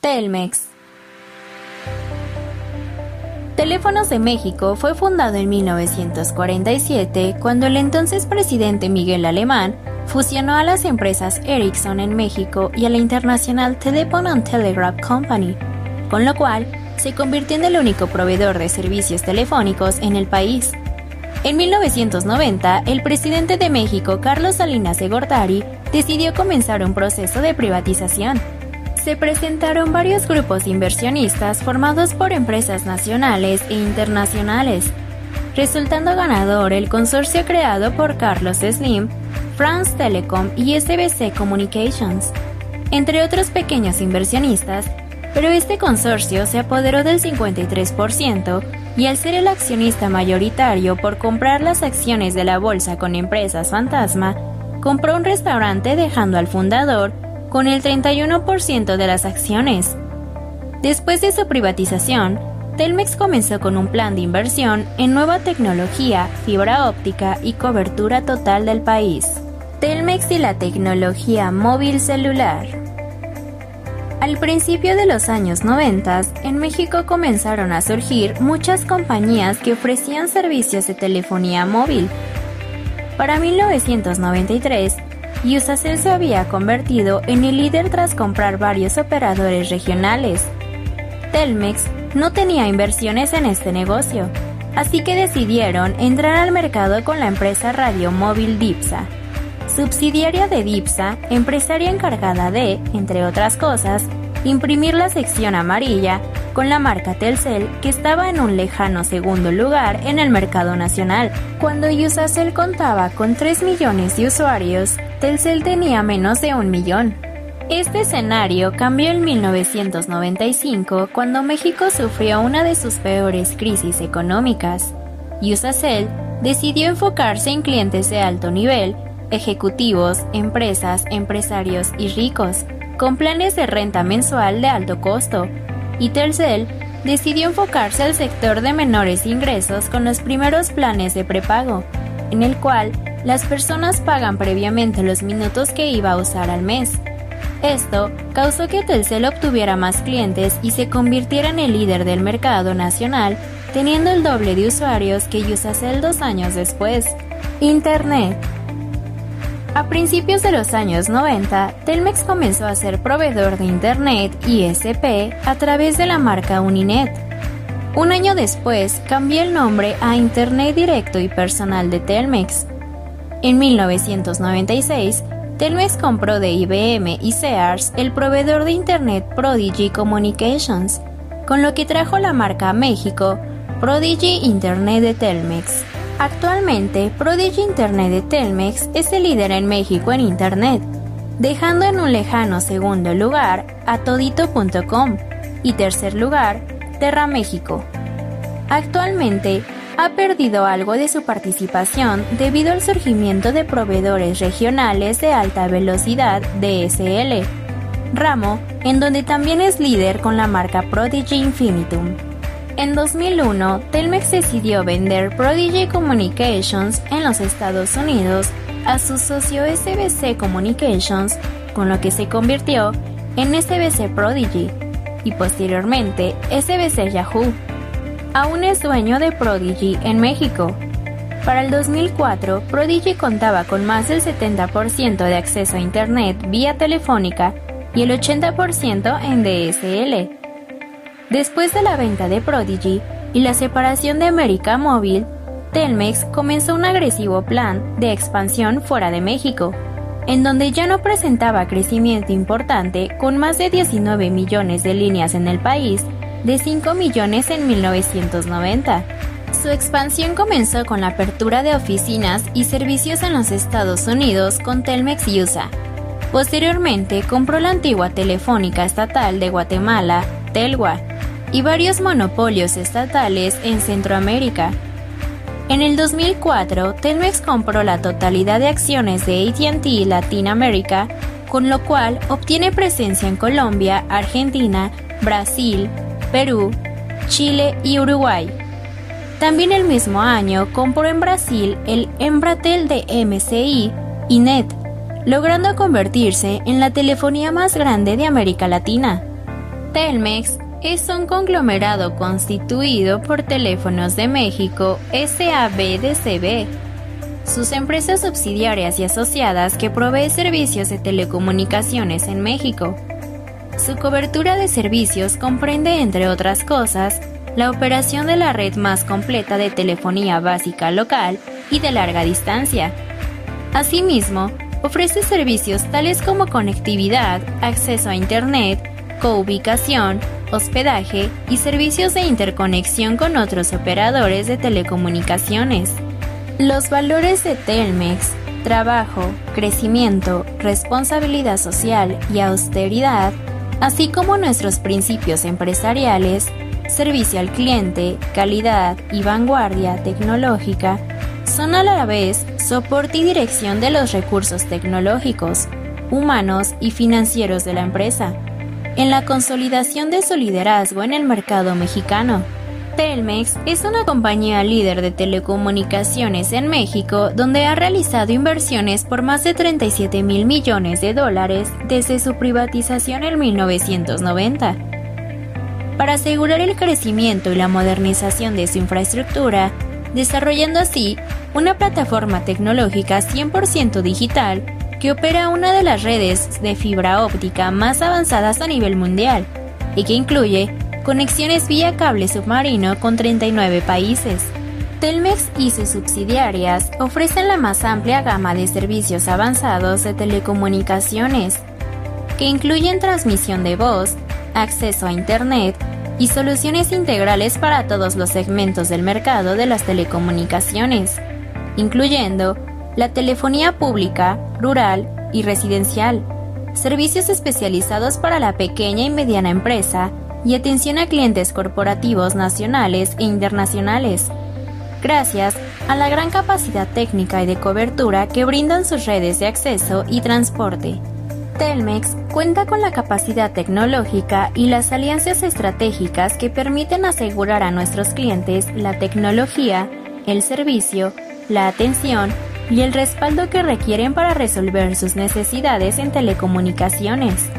Telmex. Teléfonos de México fue fundado en 1947 cuando el entonces presidente Miguel Alemán fusionó a las empresas Ericsson en México y a la internacional Telephone and Telegraph Company, con lo cual se convirtió en el único proveedor de servicios telefónicos en el país. En 1990, el presidente de México, Carlos Salinas de Gortari, decidió comenzar un proceso de privatización. Se presentaron varios grupos inversionistas formados por empresas nacionales e internacionales, resultando ganador el consorcio creado por Carlos Slim, France Telecom y SBC Communications, entre otros pequeños inversionistas, pero este consorcio se apoderó del 53% y al ser el accionista mayoritario por comprar las acciones de la bolsa con empresas fantasma, compró un restaurante dejando al fundador con el 31% de las acciones. Después de su privatización, Telmex comenzó con un plan de inversión en nueva tecnología, fibra óptica y cobertura total del país. Telmex y la tecnología móvil celular. Al principio de los años 90, en México comenzaron a surgir muchas compañías que ofrecían servicios de telefonía móvil. Para 1993, Usacell se había convertido en el líder tras comprar varios operadores regionales. Telmex no tenía inversiones en este negocio, así que decidieron entrar al mercado con la empresa radiomóvil Dipsa. Subsidiaria de Dipsa, empresaria encargada de, entre otras cosas, imprimir la sección amarilla con la marca Telcel que estaba en un lejano segundo lugar en el mercado nacional. Cuando Usacell contaba con 3 millones de usuarios, Telcel tenía menos de un millón. Este escenario cambió en 1995 cuando México sufrió una de sus peores crisis económicas. Usacell decidió enfocarse en clientes de alto nivel, ejecutivos, empresas, empresarios y ricos, con planes de renta mensual de alto costo, y Telcel decidió enfocarse al sector de menores ingresos con los primeros planes de prepago, en el cual las personas pagan previamente los minutos que iba a usar al mes. Esto causó que Telcel obtuviera más clientes y se convirtiera en el líder del mercado nacional, teniendo el doble de usuarios que Usacell dos años después. Internet. A principios de los años 90, Telmex comenzó a ser proveedor de Internet ISP a través de la marca Uninet. Un año después cambió el nombre a Internet Directo y Personal de Telmex, en 1996, Telmex compró de IBM y Sears el proveedor de Internet Prodigy Communications, con lo que trajo la marca a México Prodigy Internet de Telmex. Actualmente, Prodigy Internet de Telmex es el líder en México en Internet, dejando en un lejano segundo lugar a todito.com y tercer lugar Terra México. Actualmente, ha perdido algo de su participación debido al surgimiento de proveedores regionales de alta velocidad DSL, ramo en donde también es líder con la marca Prodigy Infinitum. En 2001, Telmex decidió vender Prodigy Communications en los Estados Unidos a su socio SBC Communications, con lo que se convirtió en SBC Prodigy y posteriormente SBC Yahoo aún es dueño de Prodigy en México. Para el 2004, Prodigy contaba con más del 70% de acceso a Internet vía telefónica y el 80% en DSL. Después de la venta de Prodigy y la separación de América Móvil, Telmex comenzó un agresivo plan de expansión fuera de México, en donde ya no presentaba crecimiento importante con más de 19 millones de líneas en el país de 5 millones en 1990. Su expansión comenzó con la apertura de oficinas y servicios en los Estados Unidos con Telmex USA. Posteriormente compró la antigua Telefónica Estatal de Guatemala, Telgua, y varios monopolios estatales en Centroamérica. En el 2004, Telmex compró la totalidad de acciones de ATT Latinoamérica, con lo cual obtiene presencia en Colombia, Argentina, Brasil, Perú, Chile y Uruguay. También el mismo año compró en Brasil el Embratel de MCI y NET, logrando convertirse en la telefonía más grande de América Latina. Telmex es un conglomerado constituido por Teléfonos de México SABDCB, sus empresas subsidiarias y asociadas que provee servicios de telecomunicaciones en México. Su cobertura de servicios comprende, entre otras cosas, la operación de la red más completa de telefonía básica local y de larga distancia. Asimismo, ofrece servicios tales como conectividad, acceso a Internet, coubicación, hospedaje y servicios de interconexión con otros operadores de telecomunicaciones. Los valores de Telmex, trabajo, crecimiento, responsabilidad social y austeridad, así como nuestros principios empresariales, servicio al cliente, calidad y vanguardia tecnológica, son a la vez soporte y dirección de los recursos tecnológicos, humanos y financieros de la empresa, en la consolidación de su liderazgo en el mercado mexicano. Telmex es una compañía líder de telecomunicaciones en México donde ha realizado inversiones por más de 37 mil millones de dólares desde su privatización en 1990. Para asegurar el crecimiento y la modernización de su infraestructura, desarrollando así una plataforma tecnológica 100% digital que opera una de las redes de fibra óptica más avanzadas a nivel mundial y que incluye conexiones vía cable submarino con 39 países. Telmex y sus subsidiarias ofrecen la más amplia gama de servicios avanzados de telecomunicaciones, que incluyen transmisión de voz, acceso a Internet y soluciones integrales para todos los segmentos del mercado de las telecomunicaciones, incluyendo la telefonía pública, rural y residencial, servicios especializados para la pequeña y mediana empresa y atención a clientes corporativos nacionales e internacionales, gracias a la gran capacidad técnica y de cobertura que brindan sus redes de acceso y transporte. Telmex cuenta con la capacidad tecnológica y las alianzas estratégicas que permiten asegurar a nuestros clientes la tecnología, el servicio, la atención y el respaldo que requieren para resolver sus necesidades en telecomunicaciones.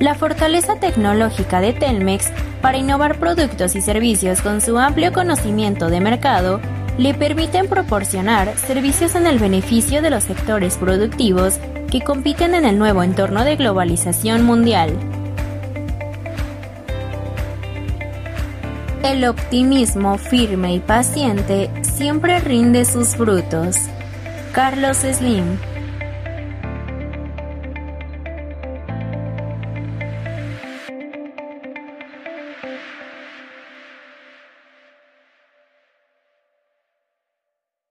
La fortaleza tecnológica de Telmex para innovar productos y servicios con su amplio conocimiento de mercado le permiten proporcionar servicios en el beneficio de los sectores productivos que compiten en el nuevo entorno de globalización mundial. El optimismo firme y paciente siempre rinde sus frutos. Carlos Slim